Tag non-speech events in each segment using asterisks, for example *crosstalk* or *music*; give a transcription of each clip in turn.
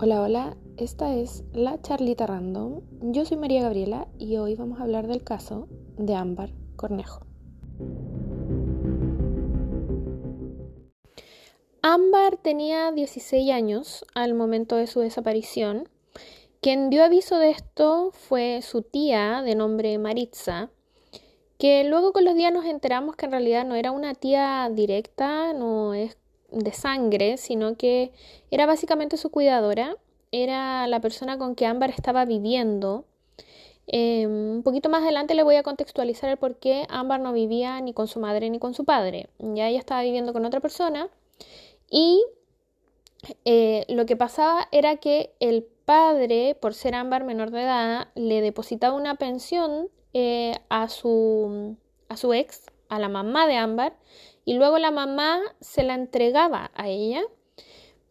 Hola, hola, esta es la charlita random. Yo soy María Gabriela y hoy vamos a hablar del caso de Ámbar Cornejo. Ámbar tenía 16 años al momento de su desaparición. Quien dio aviso de esto fue su tía de nombre Maritza, que luego con los días nos enteramos que en realidad no era una tía directa, no es de sangre, sino que era básicamente su cuidadora, era la persona con que Ámbar estaba viviendo. Em, un poquito más adelante le voy a contextualizar el por qué Ámbar no vivía ni con su madre ni con su padre. Ya ella estaba viviendo con otra persona y eh, lo que pasaba era que el padre, por ser Ámbar menor de edad, le depositaba una pensión eh, a, su, a su ex, a la mamá de Ámbar, y luego la mamá se la entregaba a ella,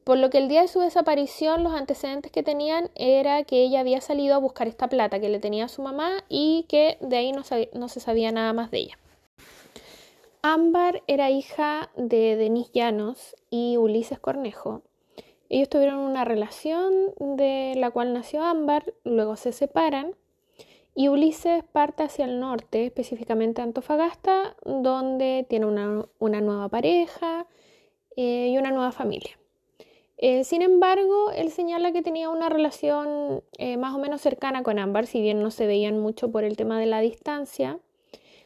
por lo que el día de su desaparición los antecedentes que tenían era que ella había salido a buscar esta plata que le tenía a su mamá y que de ahí no, no se sabía nada más de ella. Ámbar era hija de Denis Llanos y Ulises Cornejo. Ellos tuvieron una relación de la cual nació Ámbar, luego se separan y Ulises parte hacia el norte, específicamente Antofagasta, donde tiene una, nueva pareja eh, y una nueva familia. Eh, sin embargo, él señala que tenía una relación eh, más o menos cercana con Ámbar, si bien no se veían mucho por el tema de la distancia.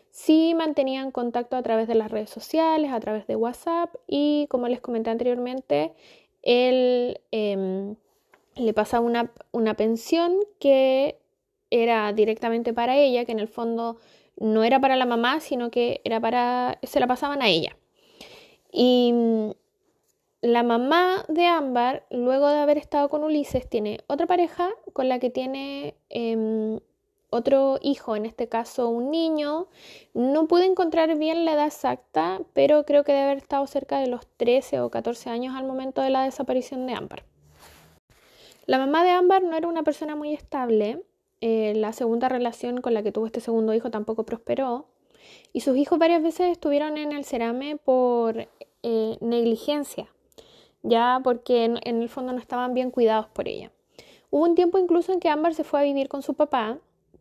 Sí mantenían contacto a través de las redes sociales, a través de WhatsApp y, como les comenté anteriormente, él em, le una, una pensión que era directamente para ella, que en el fondo no era para la mamá, sino que era para, se la pasaban a ella. Y mm, la mamá de Ámbar, luego de haber estado con Ulises, tiene otra pareja con la que tiene em, otro hijo, en este caso un niño. No pude encontrar bien la edad exacta, pero creo que debe haber estado cerca de los 13 o 14 años al momento de la desaparición de Ámbar. La mamá de Ámbar no era una persona muy estable, eh, la segunda relación con la que tuvo este segundo hijo tampoco prosperó. Y sus hijos varias veces estuvieron en el cerame por eh, negligencia, ya porque en, el fondo no estaban bien cuidados por ella. Hubo un tiempo incluso en que Ámbar se fue a vivir con su papá,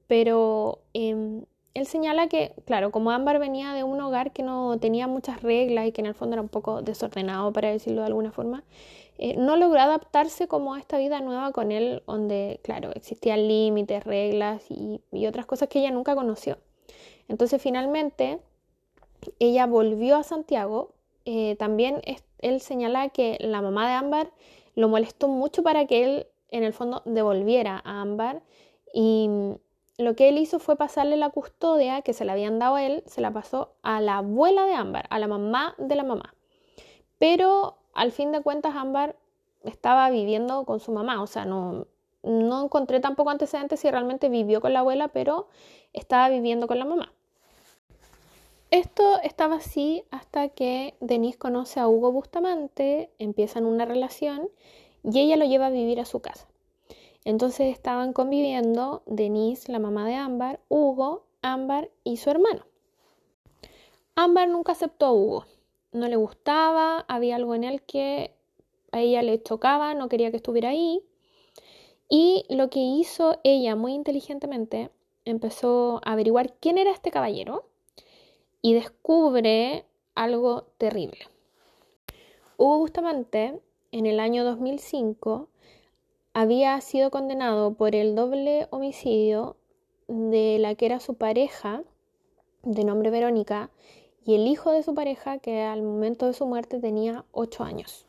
pero em, él señala que, claro, como Ámbar venía de un hogar que no tenía muchas reglas y que en el fondo era un poco desordenado, para decirlo de alguna forma, eh, no logró adaptarse como a esta vida nueva con él, donde, claro, existían límites, reglas y, otras cosas que ella nunca conoció. Entonces, finalmente, ella volvió a Santiago. Eh, también él señala que la mamá de Ámbar lo molestó mucho para que él, en el fondo, devolviera a Ámbar y lo que él hizo fue pasarle la custodia que se le habían dado a él, se la pasó a la abuela de Ámbar, a la mamá de la mamá. Pero al fin de cuentas Ámbar estaba viviendo con su mamá, o sea, no, no encontré tampoco antecedentes si realmente vivió con la abuela, pero estaba viviendo con la mamá. Esto estaba así hasta que Denise conoce a Hugo Bustamante, empiezan una relación y ella lo lleva a vivir a su casa. Entonces estaban conviviendo Denise, la mamá de Ámbar, Hugo, Ámbar y su hermano. Ámbar nunca aceptó a Hugo, no le gustaba, había algo en él que a ella le chocaba, no quería que estuviera ahí. Y lo que hizo ella muy inteligentemente, empezó a averiguar quién era este caballero y descubre algo terrible. Hugo Bustamante, en el año 2005, había sido condenado por el doble homicidio de la que era su pareja, de nombre Verónica, y el hijo de su pareja, que al momento de su muerte tenía 8 años.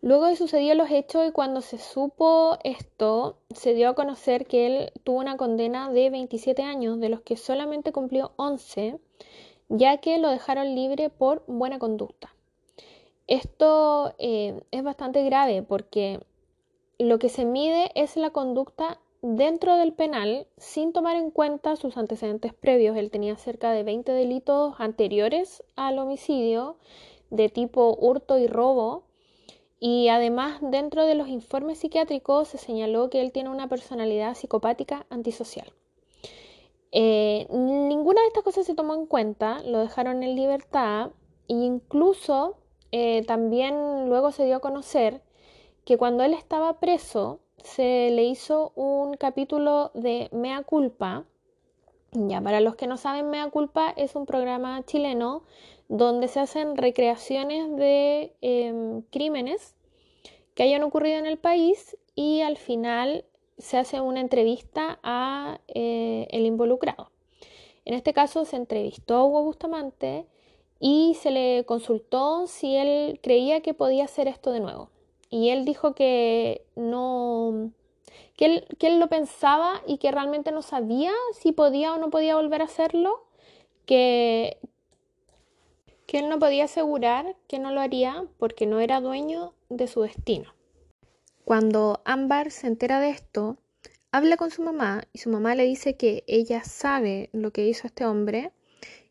Luego de suceder los hechos y cuando se supo esto, se dio a conocer que él tuvo una condena de 27 años, de los que solamente cumplió 11, ya que lo dejaron libre por buena conducta. Esto eh, es bastante grave porque lo que se mide es la conducta dentro del penal sin tomar en cuenta sus antecedentes previos. Él tenía cerca de 20 delitos anteriores al homicidio de tipo hurto y robo. Y además dentro de los informes psiquiátricos se señaló que él tiene una personalidad psicopática antisocial. Eh, ninguna de estas cosas se tomó en cuenta, lo dejaron en libertad e incluso eh, también luego se dio a conocer que cuando él estaba preso se le hizo un capítulo de Mea Culpa. Ya, para los que no saben, Mea Culpa es un programa chileno donde se hacen recreaciones de em, crímenes que hayan ocurrido en el país y al final se hace una entrevista a eh, el involucrado. En este caso se entrevistó a Hugo Bustamante y se le consultó si él creía que podía hacer esto de nuevo. Y él dijo que no, que él, que él lo pensaba y que realmente no sabía si podía o no podía volver a hacerlo, que, que él no podía asegurar que no lo haría porque no era dueño de su destino. Cuando Ámbar se entera de esto, habla con su mamá y su mamá le dice que ella sabe lo que hizo este hombre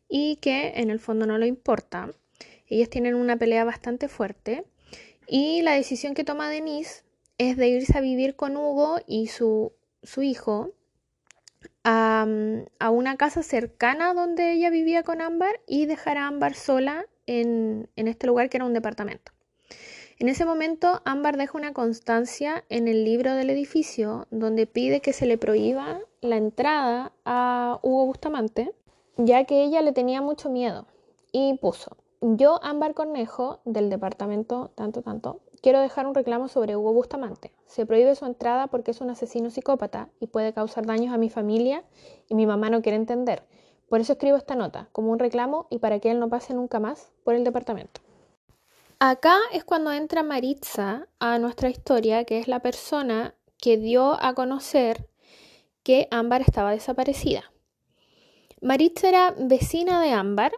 y que en el fondo no le importa. Ellas tienen una pelea bastante fuerte y la decisión que toma Denise es de irse a vivir con Hugo y su, su hijo a, a, una casa cercana donde ella vivía con Ámbar y dejar a Ámbar sola en, en este lugar que era un departamento. En ese momento, Ámbar deja una constancia en el libro del edificio donde pide que se le prohíba la entrada a Hugo Bustamante, ya que ella le tenía mucho miedo. Y puso, yo, Ámbar Cornejo, del departamento tanto, tanto, quiero dejar un reclamo sobre Hugo Bustamante. Se prohíbe su entrada porque es un asesino psicópata y puede causar daños a mi familia y mi mamá no quiere entender. Por eso escribo esta nota, como un reclamo y para que él no pase nunca más por el departamento. Acá es cuando entra Maritza a nuestra historia, que es la persona que dio a conocer que Ámbar estaba desaparecida. Maritza era vecina de Ámbar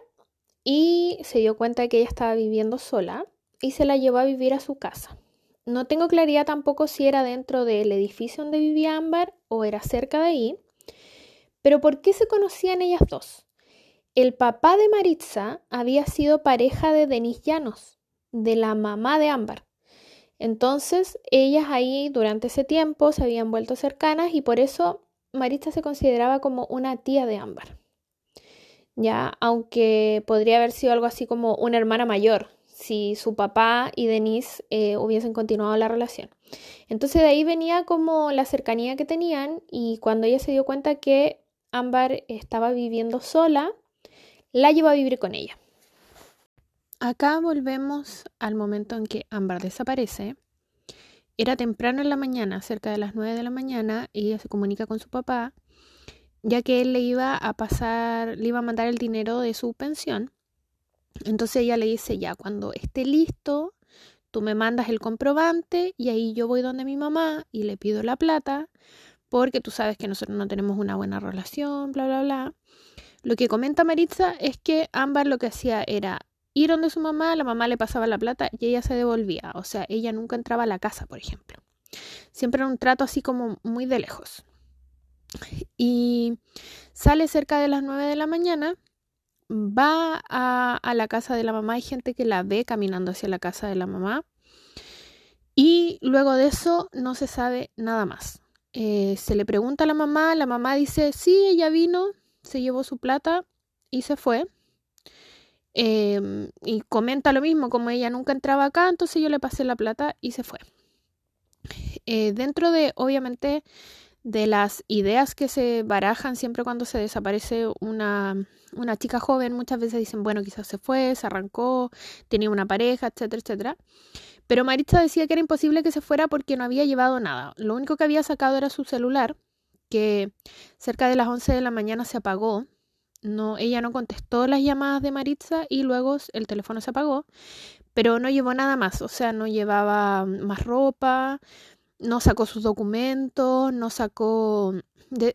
y se dio cuenta de que ella estaba viviendo sola y se la llevó a vivir a su casa. No tengo claridad tampoco si era dentro del edificio donde vivía Ámbar o era cerca de ahí, pero ¿por qué se conocían ellas dos? El papá de Maritza había sido pareja de Denis Llanos, de la mamá de Ámbar. Entonces, ellas ahí durante ese tiempo se habían vuelto cercanas y por eso Maritza se consideraba como una tía de Ámbar. Ya, aunque podría haber sido algo así como una hermana mayor, si su papá y Denise eh, hubiesen continuado la relación. Entonces de ahí venía como la cercanía que tenían y cuando ella se dio cuenta que Ámbar estaba viviendo sola, la llevó a vivir con ella. Acá volvemos al momento en que Ámbar desaparece. Era temprano en la mañana, cerca de las 9 de la mañana, y ella se comunica con su papá, ya que él le iba a pasar, le iba a mandar el dinero de su pensión. Entonces ella le dice, ya, cuando esté listo, tú me mandas el comprobante y ahí yo voy donde mi mamá y le pido la plata, porque tú sabes que nosotros no tenemos una buena relación, bla, bla, bla. Lo que comenta Maritza es que Ámbar lo que hacía era ir donde su mamá, la mamá le pasaba la plata y ella se devolvía. O sea, ella nunca entraba a la casa, por ejemplo. Siempre era un trato así como muy de lejos. Y sale cerca de las 9 de la mañana, va a, la casa de la mamá, hay gente que la ve caminando hacia la casa de la mamá. Y luego de eso no se sabe nada más. Eh, se le pregunta a la mamá, la mamá dice, sí, ella vino, se llevó su plata y se fue. Em, y comenta lo mismo, como ella nunca entraba acá, entonces yo le pasé la plata y se fue. Eh, dentro de, obviamente, de las ideas que se barajan siempre cuando se desaparece una, una chica joven, muchas veces dicen, bueno, quizás se fue, se arrancó, tenía una pareja, etcétera, etcétera. Pero Maritza decía que era imposible que se fuera porque no había llevado nada. Lo único que había sacado era su celular, que cerca de las 11 de la mañana se apagó no, ella no contestó las llamadas de Maritza y luego el teléfono se apagó, pero no llevó nada más, o sea, no llevaba más ropa, no sacó sus documentos, no sacó,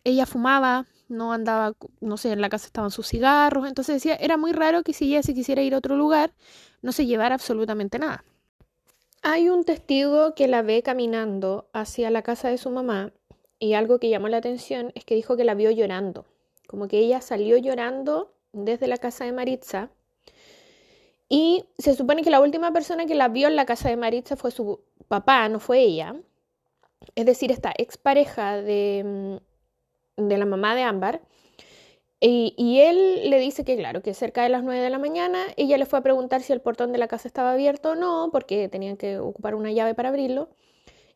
ella fumaba, no andaba, no sé, en la casa estaban sus cigarros, entonces decía, era muy raro que si ella se quisiera ir a otro lugar, no se llevara absolutamente nada. Hay un testigo que la ve caminando hacia la casa de su mamá y algo que llamó la atención es que dijo que la vio llorando como que ella salió llorando desde la casa de Maritza. Y se supone que la última persona que la vio en la casa de Maritza fue su papá, no fue ella. Es decir, esta expareja de, mm, de la mamá de Ámbar. Y, él le dice que, claro, que cerca de las 9 de la mañana ella le fue a preguntar si el portón de la casa estaba abierto o no, porque tenían que ocupar una llave para abrirlo.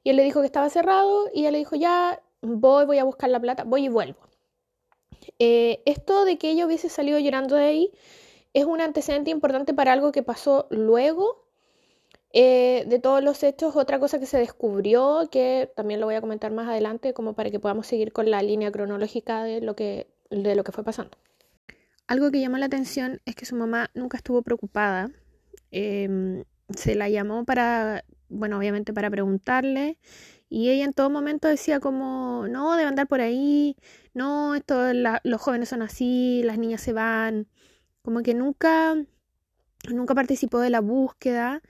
Y él le dijo que estaba cerrado y ella le dijo, ya, voy, voy a buscar la plata, voy y vuelvo. Eh, esto de que ella hubiese salido llorando de ahí es un antecedente importante para algo que pasó luego eh, de todos los hechos. Otra cosa que se descubrió, que también lo voy a comentar más adelante, como para que podamos seguir con la línea cronológica de lo que, de lo que fue pasando. Algo que llamó la atención es que su mamá nunca estuvo preocupada. Em, se la llamó para, bueno, obviamente para preguntarle y ella en todo momento decía como, no, debe andar por ahí, no, esto, los jóvenes son así, las niñas se van, como que nunca, nunca participó de la búsqueda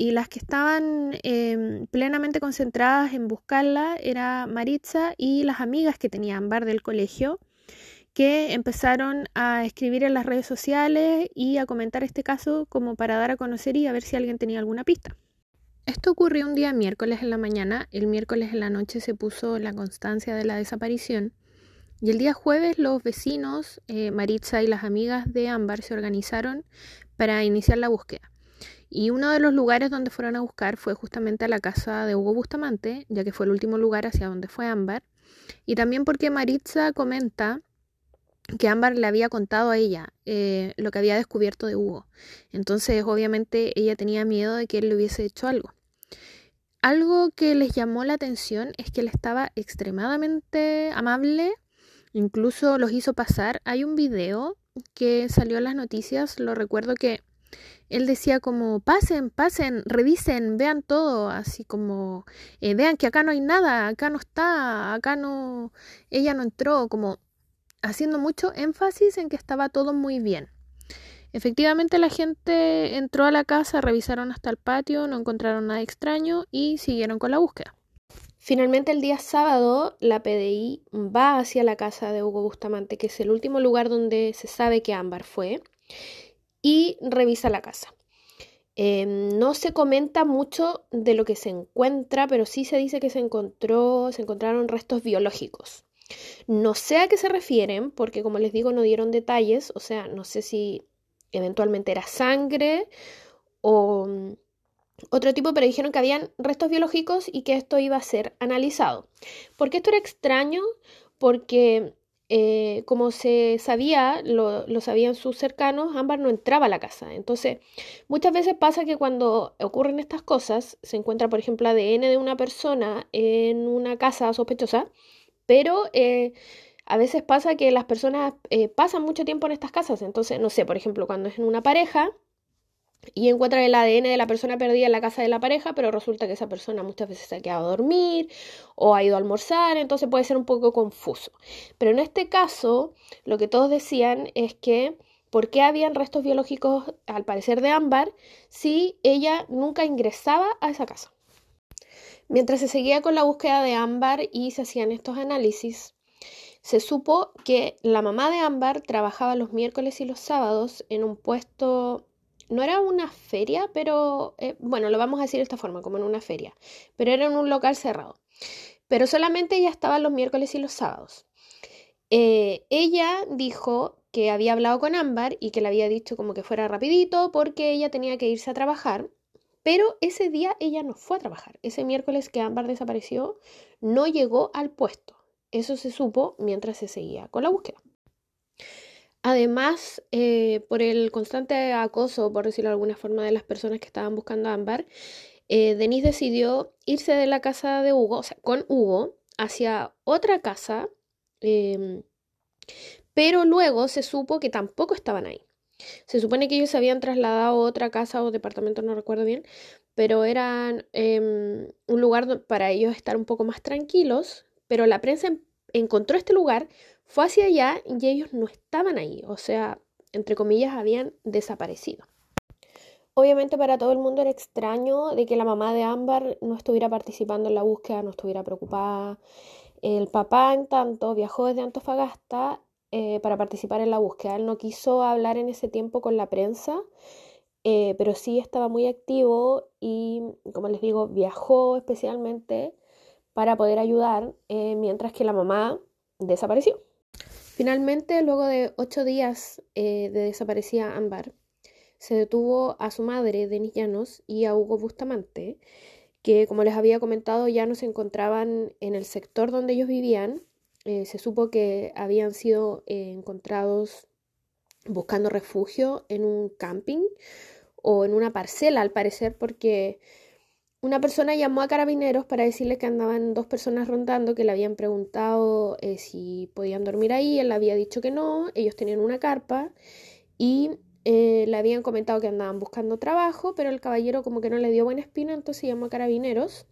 y las que estaban em, plenamente concentradas en buscarla era Maritza y las amigas que tenía Ambar del colegio que empezaron a escribir en las redes sociales y a comentar este caso como para dar a conocer y a ver si alguien tenía alguna pista. Esto ocurrió un día miércoles en la mañana, el miércoles en la noche se puso la constancia de la desaparición y el día jueves los vecinos, eh, Maritza y las amigas de Ámbar se organizaron para iniciar la búsqueda. Y uno de los lugares donde fueron a buscar fue justamente a la casa de Hugo Bustamante, ya que fue el último lugar hacia donde fue Ámbar. Y también porque Maritza comenta que Ámbar le había contado a ella eh, lo que había descubierto de Hugo. Entonces, obviamente, ella tenía miedo de que él le hubiese hecho algo. Algo que les llamó la atención es que él estaba extremadamente amable, incluso los hizo pasar. Hay un video que salió en las noticias, lo recuerdo que él decía como pasen, pasen, revisen, vean todo, así como eh, vean que acá no hay nada, acá no está, acá no, ella no entró, como haciendo mucho énfasis en que estaba todo muy bien. Efectivamente la gente entró a la casa, revisaron hasta el patio, no encontraron nada extraño y siguieron con la búsqueda. Finalmente el día sábado la PDI va hacia la casa de Hugo Bustamante, que es el último lugar donde se sabe que Ámbar fue, y revisa la casa. Em, no se comenta mucho de lo que se encuentra, pero sí se dice que se encontró, se encontraron restos biológicos. No sé a qué se refieren, porque como les digo, no dieron detalles, o sea, no sé si eventualmente era sangre o mm, otro tipo, pero dijeron que habían restos biológicos y que esto iba a ser analizado. ¿Por qué esto era extraño? Porque eh, como se sabía, lo, sabían sus cercanos, Ámbar no entraba a la casa. Entonces, muchas veces pasa que cuando ocurren estas cosas, se encuentra, por ejemplo, ADN de una persona en una casa sospechosa, pero eh, a veces pasa que las personas eh, pasan mucho tiempo en estas casas. Entonces, no sé, por ejemplo, cuando es en una pareja y encuentran el ADN de la persona perdida en la casa de la pareja, pero resulta que esa persona muchas veces se ha quedado a dormir o ha ido a almorzar, entonces puede ser un poco confuso. Pero en este caso, lo que todos decían es que ¿por qué habían restos biológicos, al parecer, de ámbar si ella nunca ingresaba a esa casa? Mientras se seguía con la búsqueda de ámbar y se hacían estos análisis, se supo que la mamá de Ámbar trabajaba los miércoles y los sábados en un puesto, no era una feria, pero eh, bueno, lo vamos a decir de esta forma, como en una feria, pero era en un local cerrado. Pero solamente ella estaba los miércoles y los sábados. Eh, ella dijo que había hablado con Ámbar y que le había dicho como que fuera rapidito porque ella tenía que irse a trabajar, pero ese día ella no fue a trabajar. Ese miércoles que Ámbar desapareció, no llegó al puesto. Eso se supo mientras se seguía con la búsqueda. Además, eh, por el constante acoso, por decirlo de alguna forma, de las personas que estaban buscando a Ámbar, eh, Denise decidió irse de la casa de Hugo, o sea, con Hugo, hacia otra casa, em, pero luego se supo que tampoco estaban ahí. Se supone que ellos se habían trasladado a otra casa o departamento, no recuerdo bien, pero eran em, un lugar para ellos estar un poco más tranquilos, pero la prensa encontró este lugar, fue hacia allá y ellos no estaban ahí, o sea, entre comillas, habían desaparecido. Obviamente para todo el mundo era extraño de que la mamá de Ámbar no estuviera participando en la búsqueda, no estuviera preocupada. El papá, en tanto, viajó desde Antofagasta eh, para participar en la búsqueda. Él no quiso hablar en ese tiempo con la prensa, eh, pero sí estaba muy activo y, como les digo, viajó especialmente para poder ayudar eh, mientras que la mamá desapareció. Finalmente, luego de ocho días eh, de desaparecida Ámbar, se detuvo a su madre, Denis Llanos, y a Hugo Bustamante, que como les había comentado ya no se encontraban en el sector donde ellos vivían. Eh, se supo que habían sido eh, encontrados buscando refugio en un camping o en una parcela, al parecer, porque una persona llamó a carabineros para decirle que andaban dos personas rondando, que le habían preguntado eh, si podían dormir ahí, él había dicho que no, ellos tenían una carpa y eh, le habían comentado que andaban buscando trabajo, pero el caballero como que no le dio buena espina, entonces llamó a carabineros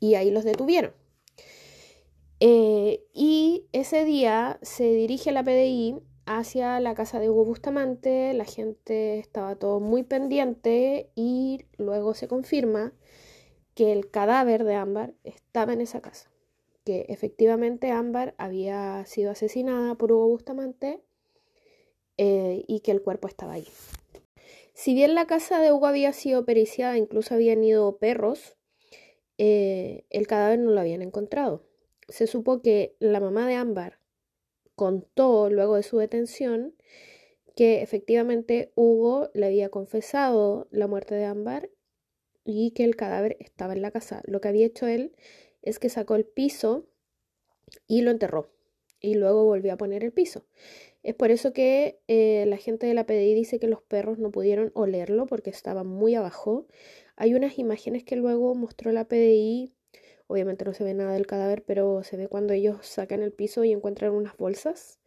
y ahí los detuvieron. Eh, y ese día se dirige la PDI hacia la casa de Hugo Bustamante, la gente estaba todo muy pendiente y luego se confirma que el cadáver de Ámbar estaba en esa casa, que efectivamente Ámbar había sido asesinada por Hugo Bustamante eh, y que el cuerpo estaba ahí. Si bien la casa de Hugo había sido periciada, incluso habían ido perros, eh, el cadáver no lo habían encontrado. Se supo que la mamá de Ámbar contó luego de su detención que efectivamente Hugo le había confesado la muerte de Ámbar y que el cadáver estaba en la casa. Lo que había hecho él es que sacó el piso y lo enterró y luego volvió a poner el piso. Es por eso que eh, la gente de la PDI dice que los perros no pudieron olerlo porque estaba muy abajo. Hay unas imágenes que luego mostró la PDI Obviamente no se ve nada del cadáver, pero se ve cuando ellos sacan el piso y encuentran unas bolsas.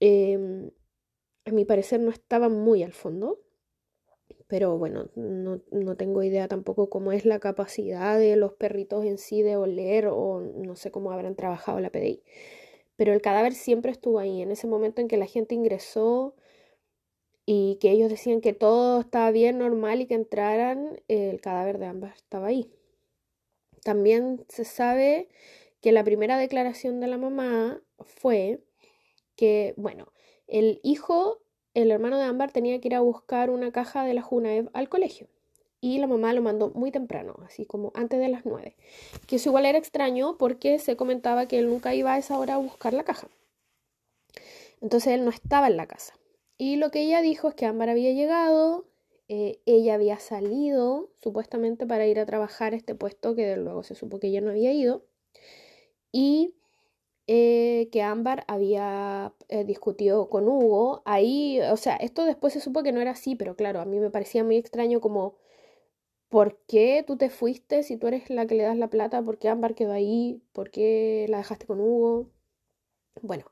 Em, a mi parecer no estaba muy al fondo, pero bueno, no, no, tengo idea tampoco cómo es la capacidad de los perritos en sí de oler o no sé cómo habrán trabajado la PDI. Pero el cadáver siempre estuvo ahí. En ese momento en que la gente ingresó y que ellos decían que todo estaba bien, normal y que entraran, el cadáver de ambas estaba ahí. También se sabe que la primera declaración de la mamá fue que, bueno, el hijo, el hermano de Ámbar, tenía que ir a buscar una caja de la Junaev al colegio. Y la mamá lo mandó muy temprano, así como antes de las nueve. Que eso igual era extraño porque se comentaba que él nunca iba a esa hora a buscar la caja. Entonces él no estaba en la casa. Y lo que ella dijo es que Ámbar había llegado, eh, ella había salido supuestamente para ir a trabajar este puesto que luego se supo que ella no había ido y eh, que Ámbar había eh, discutido con Hugo. Ahí, o sea, esto después se supo que no era así, pero claro, a mí me parecía muy extraño como, ¿por qué tú te fuiste si tú eres la que le das la plata? ¿Por qué Ámbar quedó ahí? ¿Por qué la dejaste con Hugo? Bueno,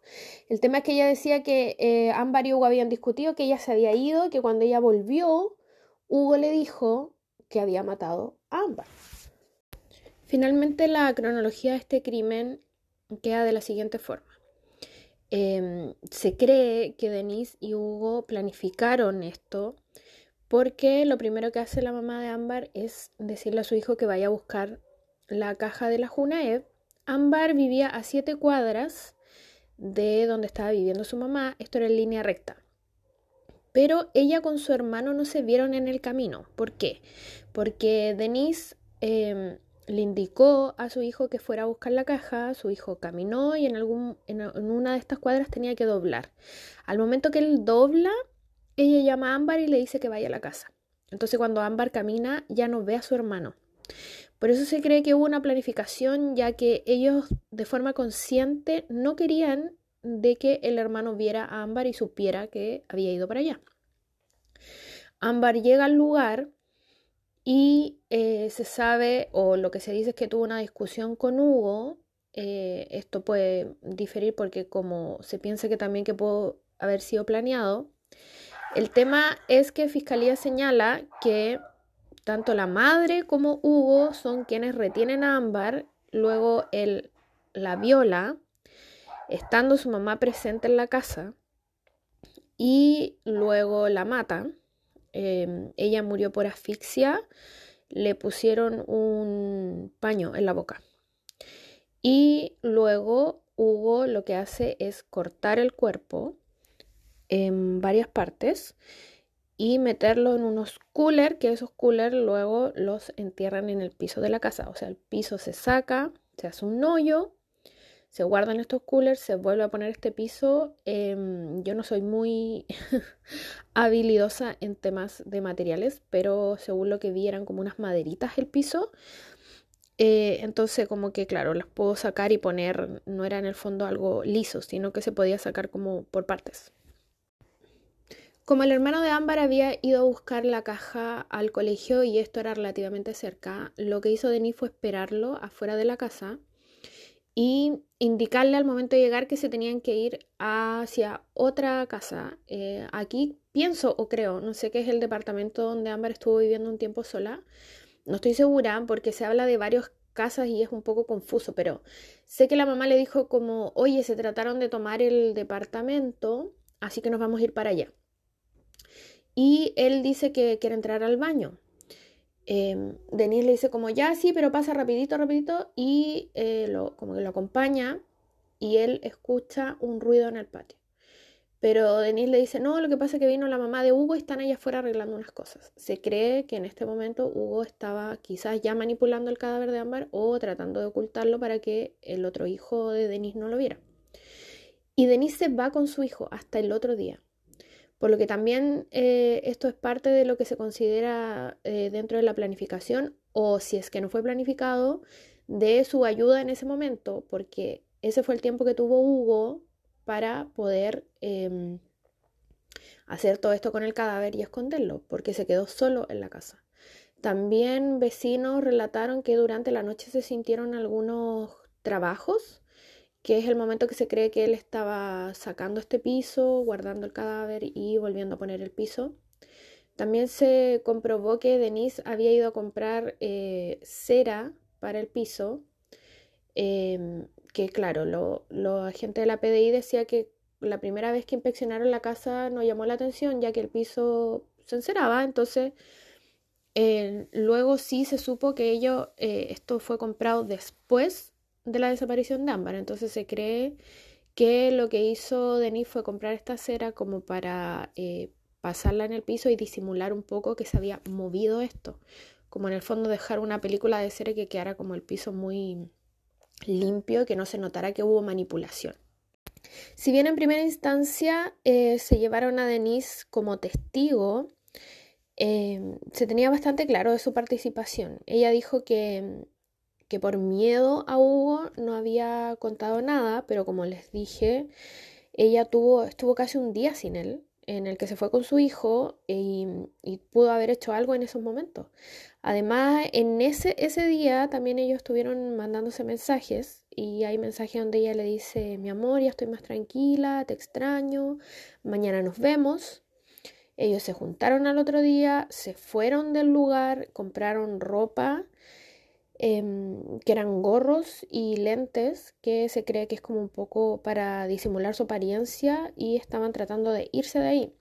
el tema es que ella decía que Ámbar y Hugo habían discutido, que ella se había ido, que cuando ella volvió, Hugo le dijo que había matado a Ámbar. Finalmente, la cronología de este crimen queda de la siguiente forma. Em, se cree que Denise y Hugo planificaron esto porque lo primero que hace la mamá de Ámbar es decirle a su hijo que vaya a buscar la caja de la Junaev. Ámbar vivía a siete cuadras de donde estaba viviendo su mamá. Esto era en línea recta. Pero ella con su hermano no se vieron en el camino. ¿Por qué? Porque Denise em, le indicó a su hijo que fuera a buscar la caja, su hijo caminó y en, algún, en, una de estas cuadras tenía que doblar. Al momento que él dobla, ella llama a Ámbar y le dice que vaya a la casa. Entonces cuando Ámbar camina ya no ve a su hermano. Por eso se cree que hubo una planificación ya que ellos de forma consciente no querían de que el hermano viera a Ámbar y supiera que había ido para allá. Ámbar llega al lugar y eh, se sabe, o lo que se dice es que tuvo una discusión con Hugo. Eh, esto puede diferir porque como se piensa que también que pudo haber sido planeado. El tema es que Fiscalía señala que tanto la madre como Hugo son quienes retienen a Ámbar, luego él la viola estando su mamá presente en la casa y luego la mata. Em, ella murió por asfixia, le pusieron un paño en la boca. Y luego Hugo lo que hace es cortar el cuerpo en varias partes y meterlo en unos coolers, que esos coolers luego los entierran en el piso de la casa. O sea, el piso se saca, se hace un hoyo se guardan estos coolers, se vuelve a poner este piso. Em, yo no soy muy *laughs* habilidosa en temas de materiales, pero según lo que vi eran como unas maderitas el piso. Eh, entonces como que claro, las puedo sacar y poner, no era en el fondo algo liso, sino que se podía sacar como por partes. Como el hermano de Ámbar había ido a buscar la caja al colegio y esto era relativamente cerca, lo que hizo Denis fue esperarlo afuera de la casa y indicarle al momento de llegar que se tenían que ir hacia otra casa. Eh, aquí pienso o creo, no sé qué es el departamento donde Ámbar estuvo viviendo un tiempo sola. No estoy segura porque se habla de varias casas y es un poco confuso, pero sé que la mamá le dijo como, oye, se trataron de tomar el departamento, así que nos vamos a ir para allá. Y él dice que quiere entrar al baño. Eh, Denise le dice como ya sí, pero pasa rapidito, rapidito y eh, lo, como que lo acompaña y él escucha un ruido en el patio. Pero Denise le dice, no, lo que pasa es que vino la mamá de Hugo y están allá afuera arreglando unas cosas. Se cree que en este momento Hugo estaba quizás ya manipulando el cadáver de Ámbar o tratando de ocultarlo para que el otro hijo de Denise no lo viera. Y Denise se va con su hijo hasta el otro día. Por lo que también eh, esto es parte de lo que se considera eh, dentro de la planificación o si es que no fue planificado, de su ayuda en ese momento, porque ese fue el tiempo que tuvo Hugo para poder em, hacer todo esto con el cadáver y esconderlo, porque se quedó solo en la casa. También vecinos relataron que durante la noche se sintieron algunos trabajos que es el momento que se cree que él estaba sacando este piso, guardando el cadáver y volviendo a poner el piso. También se comprobó que Denise había ido a comprar eh, cera para el piso, em, que claro, los agentes de la PDI decía que la primera vez que inspeccionaron la casa no llamó la atención ya que el piso se enceraba, entonces eh, luego sí se supo que ello, eh, esto fue comprado después de la desaparición de Ámbar. Entonces se cree que lo que hizo Denis fue comprar esta cera como para eh, pasarla en el piso y disimular un poco que se había movido esto. Como en el fondo dejar una película de cera que quedara como el piso muy limpio, que no se notara que hubo manipulación. Si bien en primera instancia eh, se llevaron a Denise como testigo, eh, se tenía bastante claro de su participación. Ella dijo que que por miedo a Hugo no había contado nada, pero como les dije, ella tuvo, estuvo casi un día sin él, en el que se fue con su hijo y, pudo haber hecho algo en esos momentos. Además, en ese, ese día también ellos estuvieron mandándose mensajes y hay mensajes donde ella le dice, mi amor, ya estoy más tranquila, te extraño, mañana nos vemos. Ellos se juntaron al otro día, se fueron del lugar, compraron ropa Em, que eran gorros y lentes que se cree que es como un poco para disimular su apariencia y estaban tratando de irse de ahí.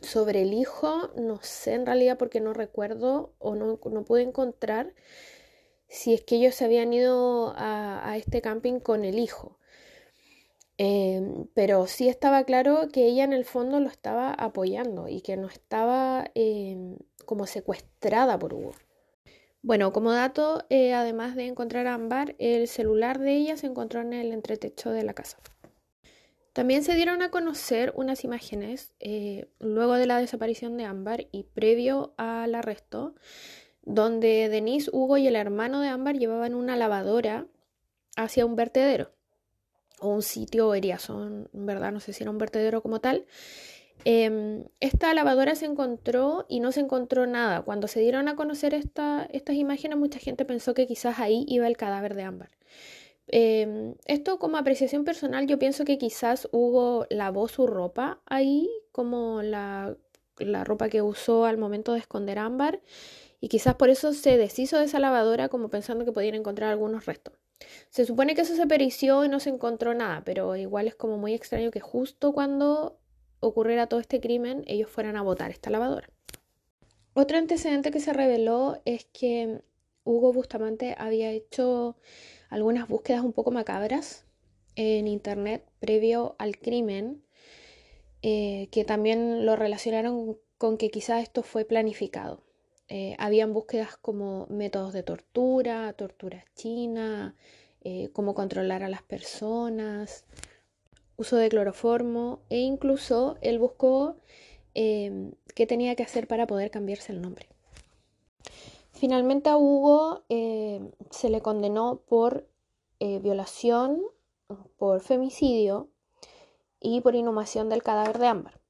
Sobre el hijo, no sé en realidad porque no recuerdo o no, no pude encontrar si es que ellos se habían ido a, este camping con el hijo. Em, pero sí estaba claro que ella en el fondo lo estaba apoyando y que no estaba em, como secuestrada por Hugo. Bueno, como dato, eh, además de encontrar a Ámbar, el celular de ella se encontró en el entretecho de la casa. También se dieron a conocer unas imágenes eh, luego de la desaparición de Ámbar y previo al arresto, donde Denise, Hugo y el hermano de Ámbar llevaban una lavadora hacia un vertedero o un sitio eriazo, en verdad no sé si era un vertedero como tal, Em, esta lavadora se encontró y no se encontró nada. Cuando se dieron a conocer estas imágenes, mucha gente pensó que quizás ahí iba el cadáver de Ámbar. Em, esto como apreciación personal, yo pienso que quizás Hugo lavó su ropa ahí, como la, la ropa que usó al momento de esconder Ámbar, y quizás por eso se deshizo de esa lavadora como pensando que podían encontrar algunos restos. Se supone que eso se perició y no se encontró nada, pero igual es como muy extraño que justo cuando ocurriera todo este crimen, ellos fueran a votar esta lavadora. Otro antecedente que se reveló es que Hugo Bustamante había hecho algunas búsquedas un poco macabras en internet previo al crimen, eh, que también lo relacionaron con que quizás esto fue planificado. Eh, habían búsquedas como métodos de tortura, tortura china, eh, cómo controlar a las personas, uso de cloroformo e incluso él buscó em, qué tenía que hacer para poder cambiarse el nombre. Finalmente a Hugo em, se le condenó por eh, violación, por femicidio y por inhumación del cadáver de Ámbar.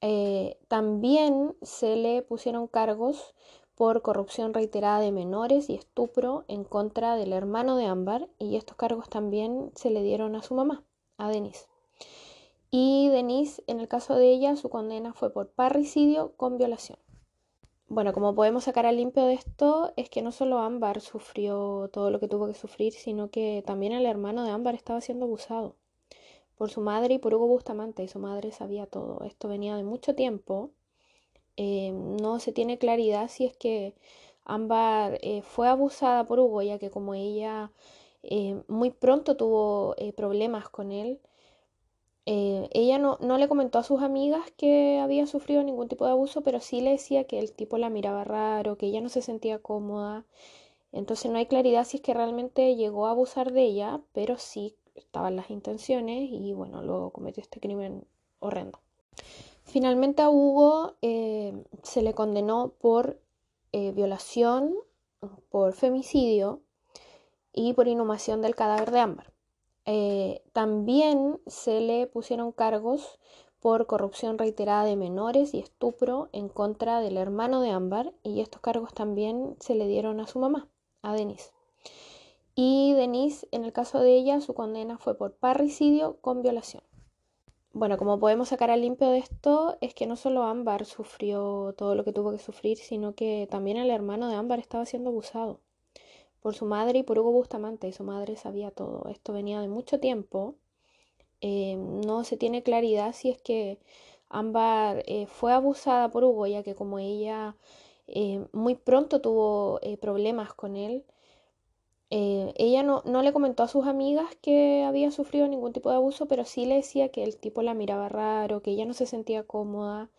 Eh, también se le pusieron cargos por corrupción reiterada de menores y estupro en contra del hermano de Ámbar y estos cargos también se le dieron a su mamá, a Denise. Y Denise, en el caso de ella, su condena fue por parricidio con violación. Bueno, como podemos sacar al limpio de esto, es que no solo Ámbar sufrió todo lo que tuvo que sufrir, sino que también el hermano de Ámbar estaba siendo abusado por su madre y por Hugo Bustamante, y su madre sabía todo. Esto venía de mucho tiempo. Eh, no se tiene claridad si es que Ámbar eh, fue abusada por Hugo, ya que como ella eh, muy pronto tuvo problemas con él, ella no, no, le comentó a sus amigas que había sufrido ningún tipo de abuso, pero sí le decía que el tipo la miraba raro, que ella no se sentía cómoda. Entonces no hay claridad si es que realmente llegó a abusar de ella, pero sí estaban las intenciones y bueno, luego cometió este crimen horrendo. Finalmente a Hugo eh, se le condenó por eh, violación, por femicidio y por inhumación del cadáver de Ámbar. Eh, también se le pusieron cargos por corrupción reiterada de menores y estupro en contra del hermano de Ámbar y estos cargos también se le dieron a su mamá, a Denise. Y Denise, en el caso de ella, su condena fue por parricidio con violación. Bueno, como podemos sacar al limpio de esto, es que no solo Ámbar sufrió todo lo que tuvo que sufrir, sino que también el hermano de Ámbar estaba siendo abusado por su madre y por Hugo Bustamante, y su madre sabía todo. Esto venía de mucho tiempo. Eh, no se tiene claridad si es que Ámbar eh, fue abusada por Hugo, ya que como ella eh, muy pronto tuvo problemas con él, eh, ella no, no, le comentó a sus amigas que había sufrido ningún tipo de abuso, pero sí le decía que el tipo la miraba raro, que ella no se sentía cómoda.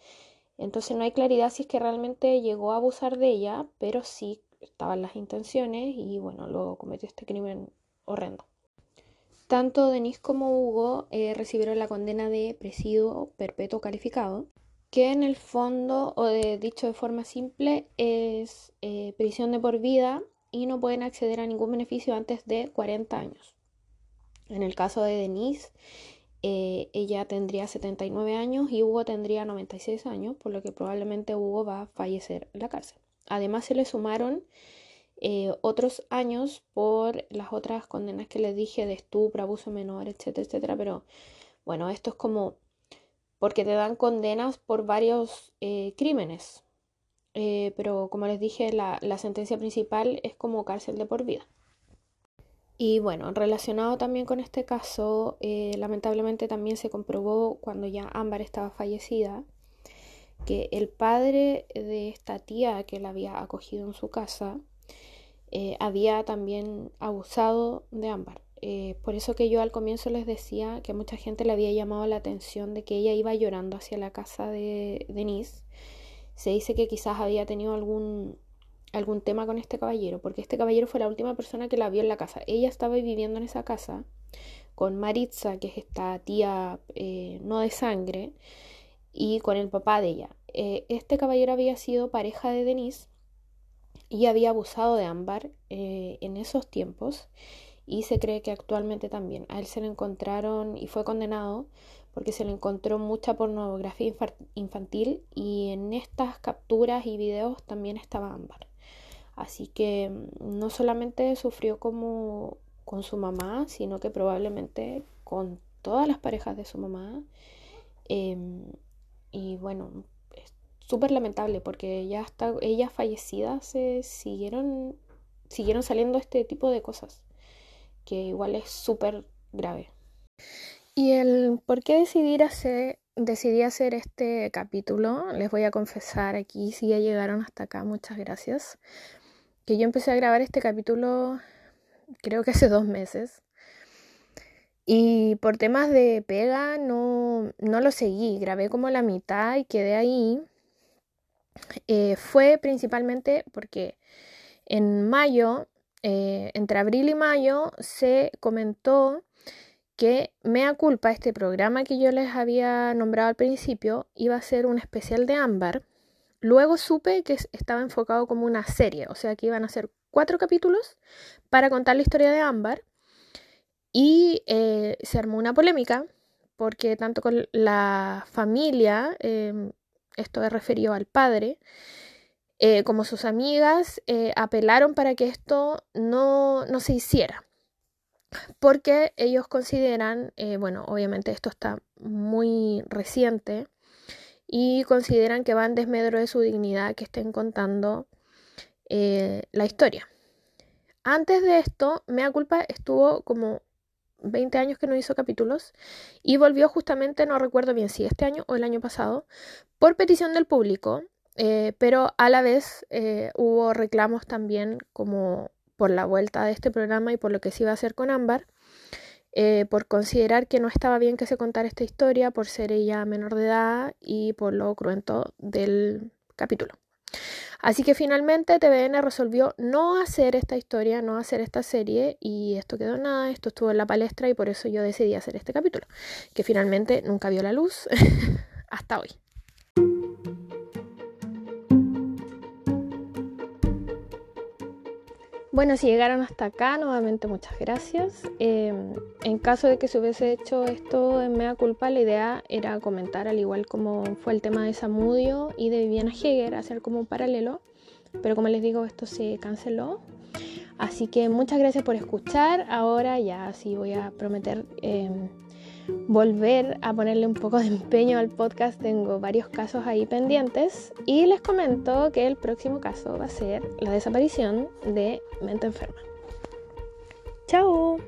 Entonces no hay claridad si es que realmente llegó a abusar de ella, pero sí estaban las intenciones y bueno, luego cometió este crimen horrendo. Tanto Denise como Hugo eh, recibieron la condena de presidio perpetuo calificado, que en el fondo, o de, dicho de forma simple, es eh, prisión de por vida y no pueden acceder a ningún beneficio antes de 40 años. En el caso de Denise, eh, ella tendría 79 años y Hugo tendría 96 años, por lo que probablemente Hugo va a fallecer en la cárcel. Además se le sumaron eh, otros años por las otras condenas que les dije de estupro, abuso menor, etcétera, etcétera. Pero bueno, esto es como porque te dan condenas por varios eh, crímenes. Eh, pero como les dije, la, sentencia principal es como cárcel de por vida. Y bueno, relacionado también con este caso, lamentablemente también se comprobó cuando ya Ámbar estaba fallecida, que el padre de esta tía que la había acogido en su casa eh, había también abusado de Ámbar. por eso que yo al comienzo les decía que mucha gente le había llamado la atención de que ella iba llorando hacia la casa de Denise se dice que quizás había tenido algún, algún tema con este caballero, porque este caballero fue la última persona que la vio en la casa. Ella estaba viviendo en esa casa con Maritza, que es esta tía eh, no de sangre, y con el papá de ella. Eh, este caballero había sido pareja de Denise y había abusado de Ámbar eh, en esos tiempos y se cree que actualmente también. A él se le encontraron y fue condenado porque se le encontró mucha pornografía infantil y en estas capturas y videos también estaba Ámbar. Así que mm, no solamente sufrió como con su mamá, sino que probablemente con todas las parejas de su mamá. Em, y bueno, es súper lamentable porque ya hasta ella fallecida se siguieron, siguieron saliendo este tipo de cosas, que igual es súper grave. Y el por qué decidir hacer, decidí hacer este capítulo, les voy a confesar aquí, si ya llegaron hasta acá, muchas gracias. Que yo empecé a grabar este capítulo creo que hace dos meses. Y por temas de pega no, no lo seguí, grabé como la mitad y quedé ahí. Eh, fue principalmente porque en mayo eh, entre abril y mayo se comentó que Mea Culpa, este programa que yo les había nombrado al principio, iba a ser un especial de Ámbar. Luego supe que estaba enfocado como una serie, o sea que iban a ser cuatro capítulos para contar la historia de Ámbar. Y eh, se armó una polémica porque tanto con la familia, em, esto es referido al padre, eh, como sus amigas, eh, apelaron para que esto no, no, se hiciera. Porque ellos consideran, bueno, obviamente esto está muy reciente, y consideran que va en desmedro de su dignidad que estén contando la historia. Antes de esto, Mea Culpa estuvo como 20 años que no hizo capítulos y volvió justamente, no recuerdo bien si este año o el año pasado, por petición del público, eh, pero a la vez eh, hubo reclamos también como por la vuelta de este programa y por lo que se iba a hacer con Ámbar, eh, por considerar que no estaba bien que se contara esta historia, por ser ella menor de edad y por lo cruento del capítulo. Así que finalmente TVN resolvió no hacer esta historia, no hacer esta serie y esto quedó nada, esto estuvo en la palestra y por eso yo decidí hacer este capítulo, que finalmente nunca vio la luz *laughs* hasta hoy. Bueno, si llegaron hasta acá, nuevamente muchas gracias. Em, en caso de que se hubiese hecho esto en Mea Culpa, la idea era comentar, al igual como fue el tema de Samudio y de Viviana Heger, hacer como un paralelo. Pero como les digo, esto se canceló. Así que muchas gracias por escuchar. Ahora ya sí voy a prometer em, volver a ponerle un poco de empeño al podcast. Tengo varios casos ahí pendientes y les comento que el próximo caso va a ser la desaparición de mente enferma. ¡Chao!